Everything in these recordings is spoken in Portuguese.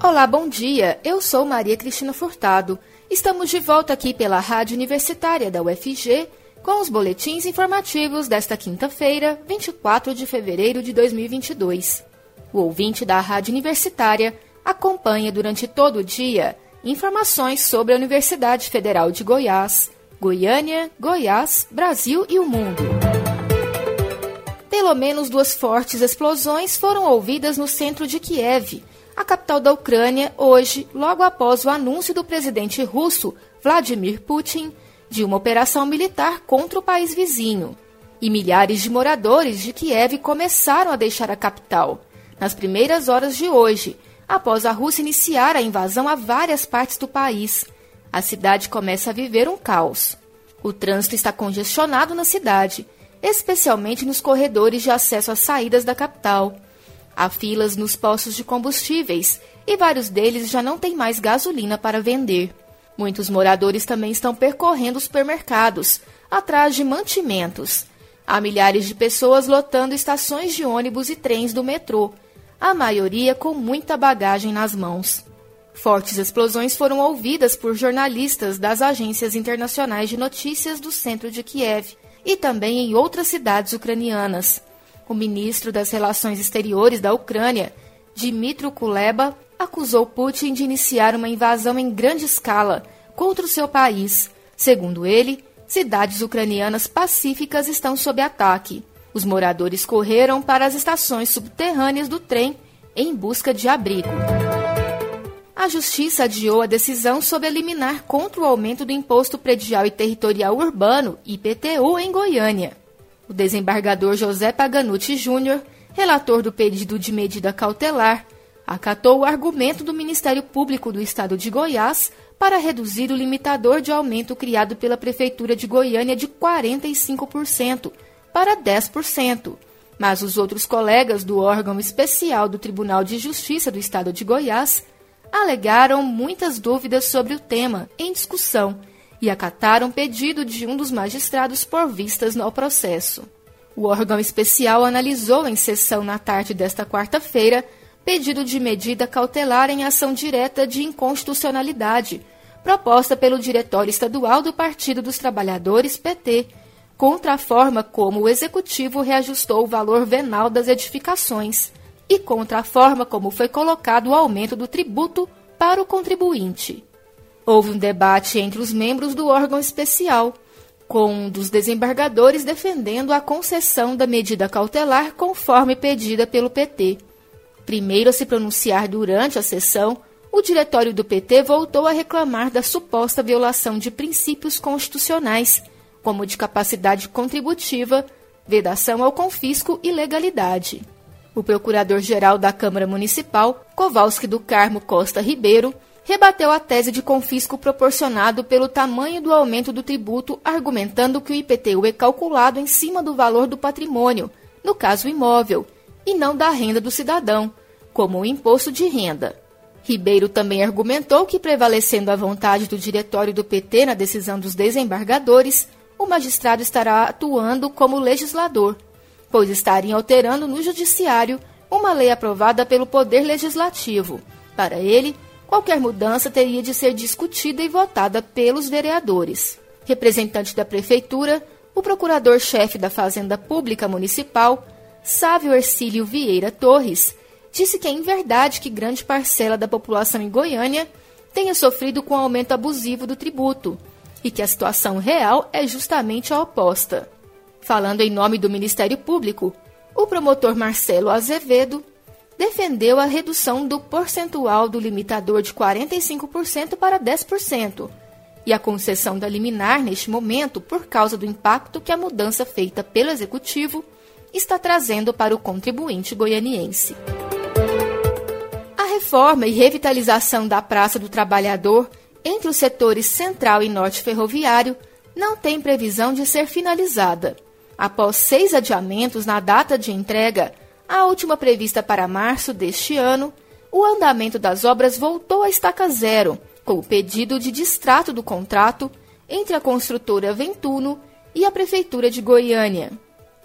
Olá, bom dia. Eu sou Maria Cristina Furtado. Estamos de volta aqui pela Rádio Universitária da UFG com os boletins informativos desta quinta-feira, 24 de fevereiro de 2022. O ouvinte da Rádio Universitária acompanha durante todo o dia informações sobre a Universidade Federal de Goiás, Goiânia, Goiás, Brasil e o mundo. Pelo menos duas fortes explosões foram ouvidas no centro de Kiev, a capital da Ucrânia, hoje, logo após o anúncio do presidente russo Vladimir Putin de uma operação militar contra o país vizinho. E milhares de moradores de Kiev começaram a deixar a capital nas primeiras horas de hoje, após a Rússia iniciar a invasão a várias partes do país. A cidade começa a viver um caos. O trânsito está congestionado na cidade, especialmente nos corredores de acesso às saídas da capital. Há filas nos postos de combustíveis e vários deles já não têm mais gasolina para vender. Muitos moradores também estão percorrendo supermercados, atrás de mantimentos. Há milhares de pessoas lotando estações de ônibus e trens do metrô, a maioria com muita bagagem nas mãos. Fortes explosões foram ouvidas por jornalistas das agências internacionais de notícias do centro de Kiev e também em outras cidades ucranianas. O ministro das Relações Exteriores da Ucrânia, Dmitry Kuleba, acusou Putin de iniciar uma invasão em grande escala contra o seu país. Segundo ele, cidades ucranianas pacíficas estão sob ataque. Os moradores correram para as estações subterrâneas do trem em busca de abrigo. A Justiça adiou a decisão sobre eliminar contra o aumento do Imposto Predial e Territorial Urbano, IPTU, em Goiânia. O desembargador José Paganucci Júnior, relator do pedido de medida cautelar, acatou o argumento do Ministério Público do Estado de Goiás para reduzir o limitador de aumento criado pela Prefeitura de Goiânia de 45% para 10%. Mas os outros colegas do órgão especial do Tribunal de Justiça do Estado de Goiás alegaram muitas dúvidas sobre o tema em discussão e acataram pedido de um dos magistrados por vistas no processo. O órgão especial analisou em sessão na tarde desta quarta-feira pedido de medida cautelar em ação direta de inconstitucionalidade, proposta pelo Diretório Estadual do Partido dos Trabalhadores, PT, contra a forma como o Executivo reajustou o valor venal das edificações e contra a forma como foi colocado o aumento do tributo para o contribuinte. Houve um debate entre os membros do órgão especial, com um dos desembargadores defendendo a concessão da medida cautelar conforme pedida pelo PT. Primeiro a se pronunciar durante a sessão, o diretório do PT voltou a reclamar da suposta violação de princípios constitucionais, como de capacidade contributiva, vedação ao confisco e legalidade. O procurador-geral da Câmara Municipal, Kowalski do Carmo Costa Ribeiro, rebateu a tese de confisco proporcionado pelo tamanho do aumento do tributo, argumentando que o IPTU é calculado em cima do valor do patrimônio, no caso imóvel, e não da renda do cidadão, como o imposto de renda. Ribeiro também argumentou que, prevalecendo a vontade do diretório do PT na decisão dos desembargadores, o magistrado estará atuando como legislador, pois estaria alterando no judiciário uma lei aprovada pelo Poder Legislativo. Para ele, qualquer mudança teria de ser discutida e votada pelos vereadores. Representante da Prefeitura, o procurador-chefe da Fazenda Pública Municipal, Sávio Ercílio Vieira Torres, disse que é em verdade que grande parcela da população em Goiânia tenha sofrido com o aumento abusivo do tributo e que a situação real é justamente a oposta. Falando em nome do Ministério Público, o promotor Marcelo Azevedo defendeu a redução do percentual do limitador de 45% para 10% e a concessão da liminar neste momento por causa do impacto que a mudança feita pelo executivo está trazendo para o contribuinte goianiense. A reforma e revitalização da Praça do Trabalhador entre os setores central e norte ferroviário não tem previsão de ser finalizada. Após seis adiamentos na data de entrega, a última prevista para março deste ano, o andamento das obras voltou à estaca zero, com o pedido de distrato do contrato entre a construtora Ventuno e a Prefeitura de Goiânia.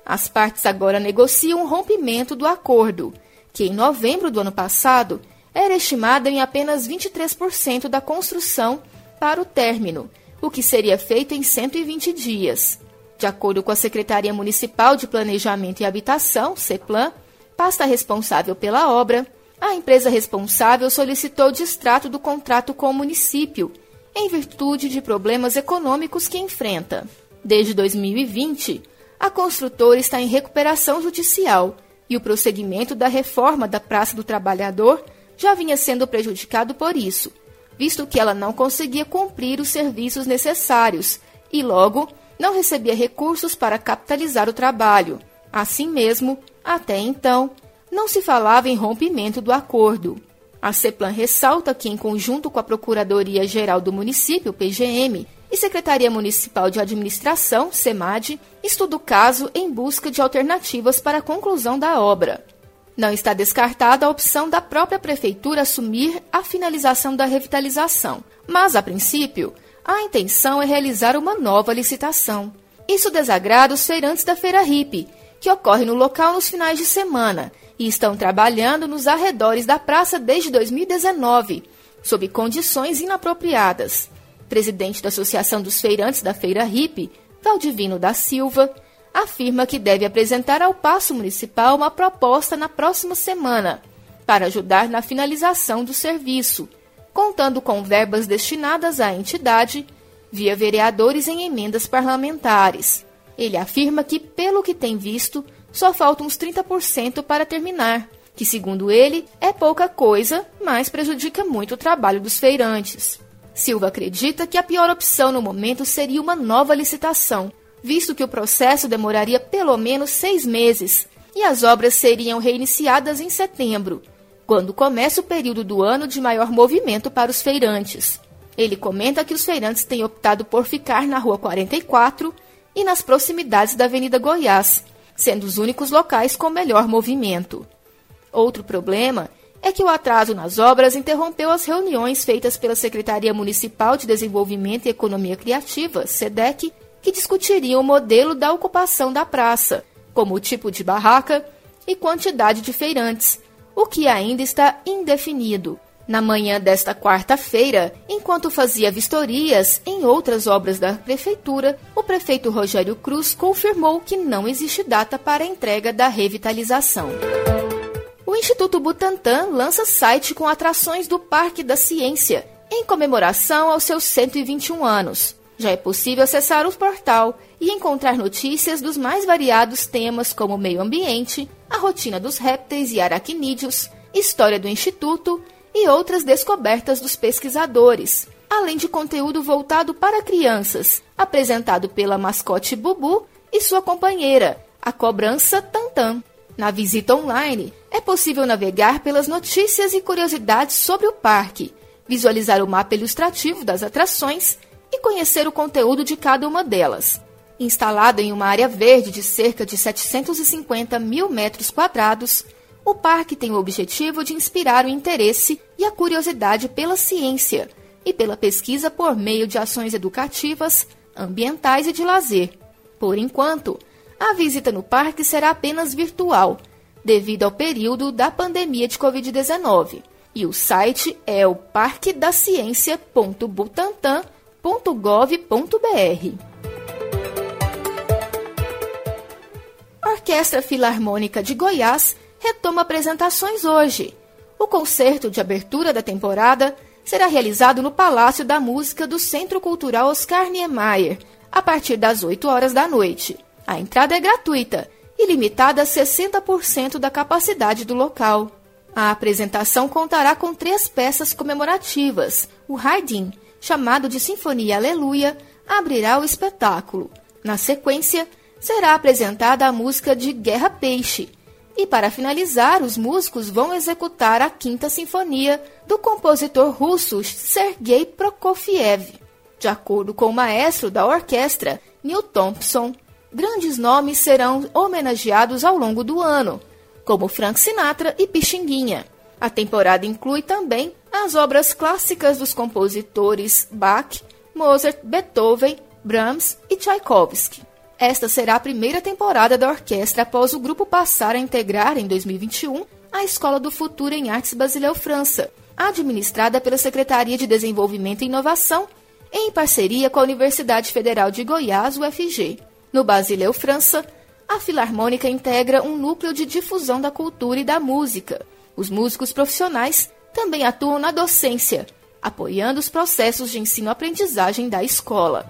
As partes agora negociam o rompimento do acordo, que em novembro do ano passado era estimada em apenas 23% da construção para o término, o que seria feito em 120 dias. De acordo com a Secretaria Municipal de Planejamento e Habitação, CEPLAN, pasta responsável pela obra, a empresa responsável solicitou distrato do contrato com o município, em virtude de problemas econômicos que enfrenta. Desde 2020, a construtora está em recuperação judicial e o prosseguimento da reforma da Praça do Trabalhador já vinha sendo prejudicado por isso, visto que ela não conseguia cumprir os serviços necessários e, logo, não recebia recursos para capitalizar o trabalho. Assim mesmo, até então, não se falava em rompimento do acordo. A CEPLAN ressalta que, em conjunto com a Procuradoria-Geral do Município, PGM, e Secretaria Municipal de Administração, SEMAD, estuda o caso em busca de alternativas para a conclusão da obra. Não está descartada a opção da própria Prefeitura assumir a finalização da revitalização, mas, a princípio, a intenção é realizar uma nova licitação. Isso desagrada os feirantes da Feira Hippie, que ocorre no local nos finais de semana e estão trabalhando nos arredores da praça desde 2019, sob condições inapropriadas. Presidente da Associação dos Feirantes da Feira Hippie, Valdivino da Silva, afirma que deve apresentar ao Paço Municipal uma proposta na próxima semana para ajudar na finalização do serviço, contando com verbas destinadas à entidade via vereadores em emendas parlamentares. Ele afirma que, pelo que tem visto, só faltam uns 30% para terminar, que, segundo ele, é pouca coisa, mas prejudica muito o trabalho dos feirantes. Silva acredita que a pior opção no momento seria uma nova licitação, visto que o processo demoraria pelo menos seis meses e as obras seriam reiniciadas em setembro, quando começa o período do ano de maior movimento para os feirantes. Ele comenta que os feirantes têm optado por ficar na Rua 44 e nas proximidades da Avenida Goiás, sendo os únicos locais com melhor movimento. Outro problema é que o atraso nas obras interrompeu as reuniões feitas pela Secretaria Municipal de Desenvolvimento e Economia Criativa, SEDEC, que discutiriam o modelo da ocupação da praça, como o tipo de barraca e quantidade de feirantes, o que ainda está indefinido. Na manhã desta quarta-feira, enquanto fazia vistorias em outras obras da prefeitura, o prefeito Rogério Cruz confirmou que não existe data para a entrega da revitalização. O Instituto Butantan lança site com atrações do Parque da Ciência, em comemoração aos seus 121 anos. Já é possível acessar o portal e encontrar notícias dos mais variados temas como meio ambiente, a rotina dos répteis e aracnídeos, história do Instituto e outras descobertas dos pesquisadores, além de conteúdo voltado para crianças, apresentado pela mascote Bubu e sua companheira, a cobrança Tantan. Na visita online, é possível navegar pelas notícias e curiosidades sobre o parque, visualizar o mapa ilustrativo das atrações e conhecer o conteúdo de cada uma delas. Instalado em uma área verde de cerca de 750 mil metros quadrados, o parque tem o objetivo de inspirar o interesse e a curiosidade pela ciência e pela pesquisa por meio de ações educativas, ambientais e de lazer. Por enquanto, a visita no parque será apenas virtual, devido ao período da pandemia de Covid-19. E o site é o parquedaciência.butantan.com www.gov.br. A Orquestra Filarmônica de Goiás retoma apresentações hoje. O concerto de abertura da temporada será realizado no Palácio da Música do Centro Cultural Oscar Niemeyer, a partir das 8 horas da noite. A entrada é gratuita e limitada a 60% da capacidade do local. A apresentação contará com três peças comemorativas: o Hardin, chamado de Sinfonia Aleluia, abrirá o espetáculo. Na sequência, será apresentada a música de Guerra Peixe. E para finalizar, os músicos vão executar a Quinta Sinfonia do compositor russo Sergei Prokofiev. De acordo com o maestro da orquestra, Neil Thompson, grandes nomes serão homenageados ao longo do ano, como Frank Sinatra e Pixinguinha. A temporada inclui também as obras clássicas dos compositores Bach, Mozart, Beethoven, Brahms e Tchaikovsky. Esta será a primeira temporada da orquestra após o grupo passar a integrar, em 2021, a Escola do Futuro em Artes Basileu França, administrada pela Secretaria de Desenvolvimento e Inovação, em parceria com a Universidade Federal de Goiás, UFG. No Basileu França, a Filarmônica integra um núcleo de difusão da cultura e da música. Os músicos profissionais também atuam na docência, apoiando os processos de ensino-aprendizagem da escola.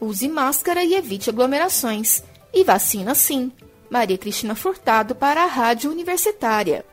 Use máscara e evite aglomerações. E vacina sim. Maria Cristina Furtado para a Rádio Universitária.